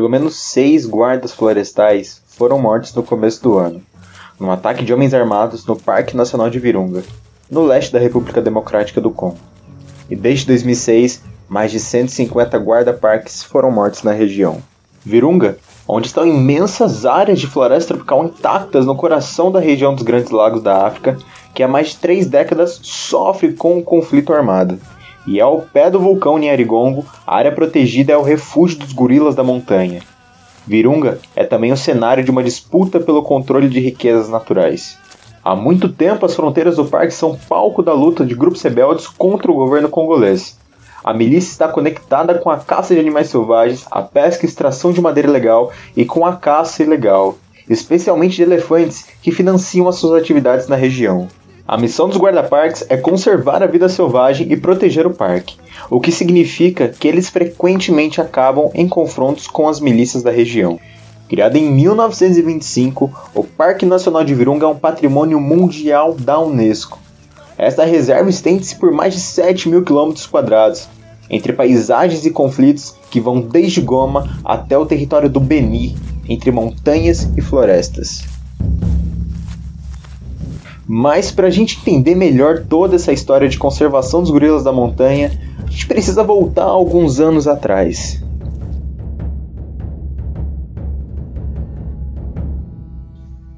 pelo menos seis guardas florestais foram mortos no começo do ano, num ataque de homens armados no Parque Nacional de Virunga, no leste da República Democrática do Congo. E desde 2006, mais de 150 guarda-parques foram mortos na região. Virunga, onde estão imensas áreas de floresta tropical intactas no coração da região dos Grandes Lagos da África, que há mais de três décadas sofre com o conflito armado. E ao pé do vulcão Nyarigongo, a área protegida é o refúgio dos gorilas da montanha. Virunga é também o cenário de uma disputa pelo controle de riquezas naturais. Há muito tempo, as fronteiras do parque são palco da luta de grupos rebeldes contra o governo congolês. A milícia está conectada com a caça de animais selvagens, a pesca e extração de madeira ilegal e com a caça ilegal, especialmente de elefantes que financiam as suas atividades na região. A missão dos guarda-parques é conservar a vida selvagem e proteger o parque, o que significa que eles frequentemente acabam em confrontos com as milícias da região. Criado em 1925, o Parque Nacional de Virunga é um patrimônio mundial da Unesco. Esta reserva estende-se por mais de 7 mil quilômetros quadrados, entre paisagens e conflitos que vão desde Goma até o território do Beni, entre montanhas e florestas. Mas para a gente entender melhor toda essa história de conservação dos gorilas da montanha, a gente precisa voltar alguns anos atrás.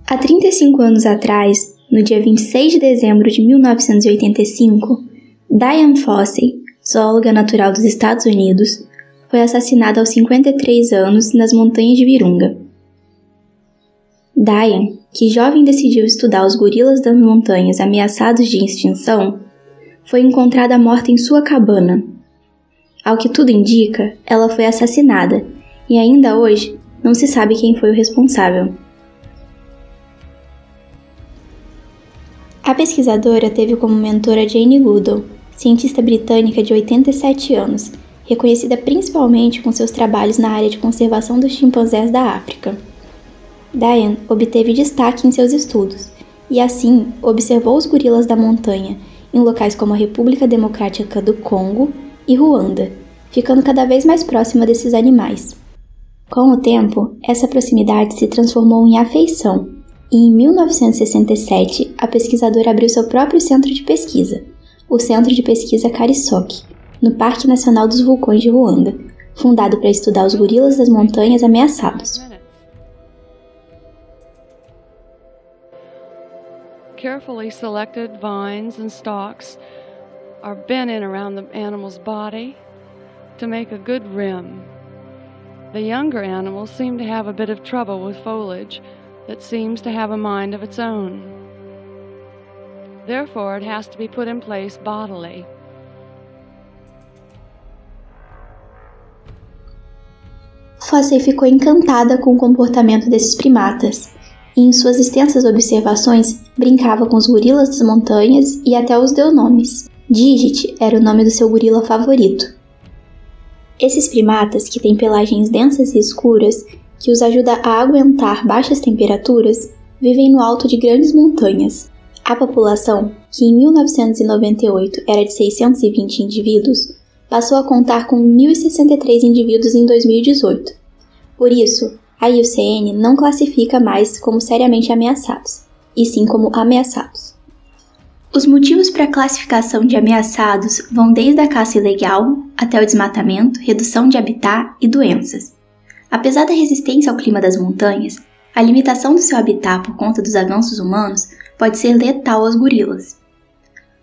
Há 35 anos atrás, no dia 26 de dezembro de 1985, Diane Fossey, zoóloga natural dos Estados Unidos, foi assassinada aos 53 anos nas montanhas de Virunga. Diane, que jovem decidiu estudar os gorilas das montanhas ameaçados de extinção, foi encontrada morta em sua cabana. Ao que tudo indica, ela foi assassinada e ainda hoje não se sabe quem foi o responsável. A pesquisadora teve como mentora Jane Goodall, cientista britânica de 87 anos, reconhecida principalmente com seus trabalhos na área de conservação dos chimpanzés da África. Diane obteve destaque em seus estudos e, assim, observou os gorilas da montanha em locais como a República Democrática do Congo e Ruanda, ficando cada vez mais próxima desses animais. Com o tempo, essa proximidade se transformou em afeição e em 1967 a pesquisadora abriu seu próprio centro de pesquisa, o Centro de Pesquisa Karisoki, no Parque Nacional dos Vulcões de Ruanda, fundado para estudar os gorilas das montanhas ameaçados. Carefully selected vines and stalks are bent in around the animal's body to make a good rim. The younger animals seem to have a bit of trouble with foliage that seems to have a mind of its own. Therefore, it has to be put in place bodily. Fossey ficou encantada com o comportamento desses primatas e, em suas extensas observações, brincava com os gorilas das montanhas e até os deu nomes. Digit era o nome do seu gorila favorito. Esses primatas, que têm pelagens densas e escuras, que os ajuda a aguentar baixas temperaturas, vivem no alto de grandes montanhas. A população, que em 1998 era de 620 indivíduos, passou a contar com 1.063 indivíduos em 2018. Por isso, a IUCN não classifica mais como seriamente ameaçados, e sim como ameaçados. Os motivos para a classificação de ameaçados vão desde a caça ilegal até o desmatamento, redução de habitat e doenças. Apesar da resistência ao clima das montanhas, a limitação do seu habitat por conta dos avanços humanos pode ser letal aos gorilas.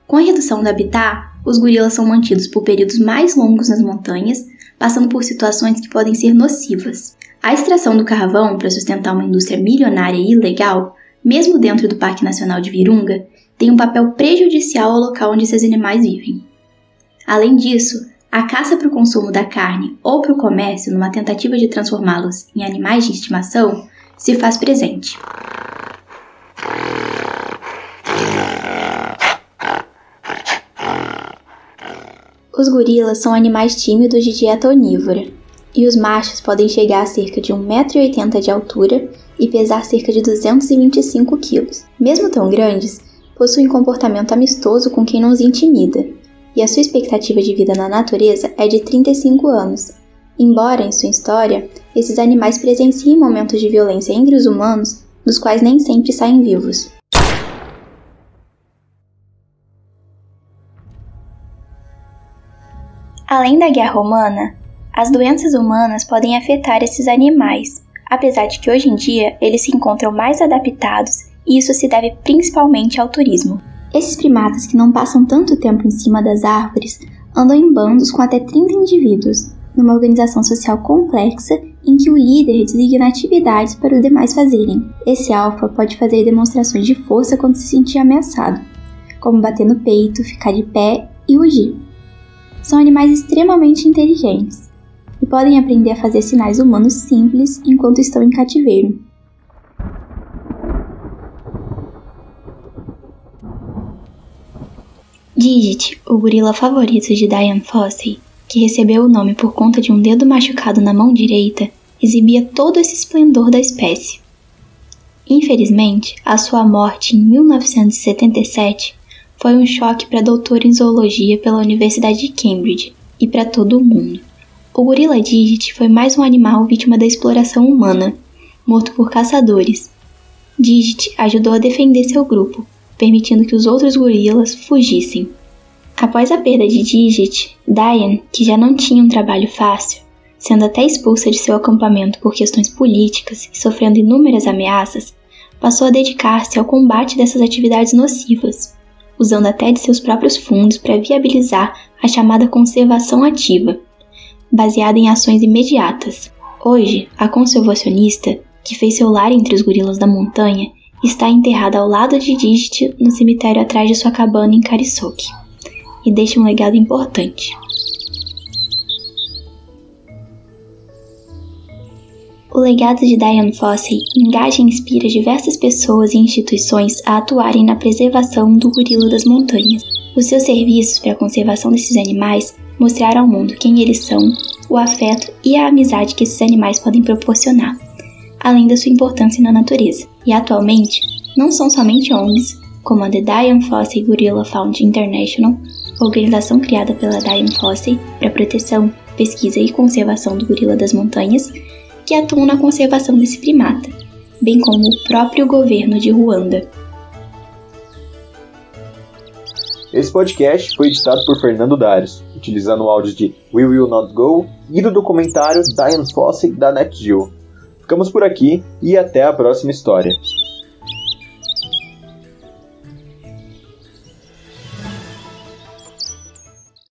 Com a redução do habitat, os gorilas são mantidos por períodos mais longos nas montanhas, passando por situações que podem ser nocivas. A extração do carvão para sustentar uma indústria milionária e ilegal, mesmo dentro do Parque Nacional de Virunga, tem um papel prejudicial ao local onde esses animais vivem. Além disso, a caça para o consumo da carne ou para o comércio, numa tentativa de transformá-los em animais de estimação, se faz presente. Os gorilas são animais tímidos de dieta onívora, e os machos podem chegar a cerca de 1,80m de altura e pesar cerca de 225 kg. Mesmo tão grandes, possuem comportamento amistoso com quem não os intimida, e a sua expectativa de vida na natureza é de 35 anos, Embora, em sua história, esses animais presenciem momentos de violência entre os humanos, dos quais nem sempre saem vivos. Além da guerra humana, as doenças humanas podem afetar esses animais, apesar de que hoje em dia eles se encontram mais adaptados e isso se deve principalmente ao turismo. Esses primatas que não passam tanto tempo em cima das árvores andam em bandos com até 30 indivíduos, numa organização social complexa em que o líder designa atividades para os demais fazerem. Esse alfa pode fazer demonstrações de força quando se sentir ameaçado, como bater no peito, ficar de pé e rugir. São animais extremamente inteligentes e podem aprender a fazer sinais humanos simples enquanto estão em cativeiro. Digit, o gorila favorito de Diane Fossey, que recebeu o nome por conta de um dedo machucado na mão direita, exibia todo esse esplendor da espécie. Infelizmente, a sua morte em 1977 foi um choque para a doutora em zoologia pela Universidade de Cambridge e para todo o mundo. O gorila Digit foi mais um animal vítima da exploração humana, morto por caçadores. Digit ajudou a defender seu grupo, permitindo que os outros gorilas fugissem. Após a perda de Digit, Diane, que já não tinha um trabalho fácil, sendo até expulsa de seu acampamento por questões políticas e sofrendo inúmeras ameaças, passou a dedicar-se ao combate dessas atividades nocivas, usando até de seus próprios fundos para viabilizar a chamada conservação ativa, baseada em ações imediatas. Hoje, a conservacionista, que fez seu lar entre os gorilas da montanha, está enterrada ao lado de Digit no cemitério atrás de sua cabana em Karisoke, e deixa um legado importante. O legado de Diane Fossey engaja e inspira diversas pessoas e instituições a atuarem na preservação do gorila das montanhas. Os seus serviços para a conservação desses animais mostraram ao mundo quem eles são, o afeto e a amizade que esses animais podem proporcionar além da sua importância na natureza. E atualmente, não são somente ONGs, como a The Diane Fossey Gorilla Fund International, organização criada pela Diane Fossey para proteção, pesquisa e conservação do gorila das montanhas, que atuam na conservação desse primata, bem como o próprio governo de Ruanda. Esse podcast foi editado por Fernando Darius, utilizando o áudio de We Will Not Go e do documentário Diane Fossey da NetGeo. Ficamos por aqui e até a próxima história.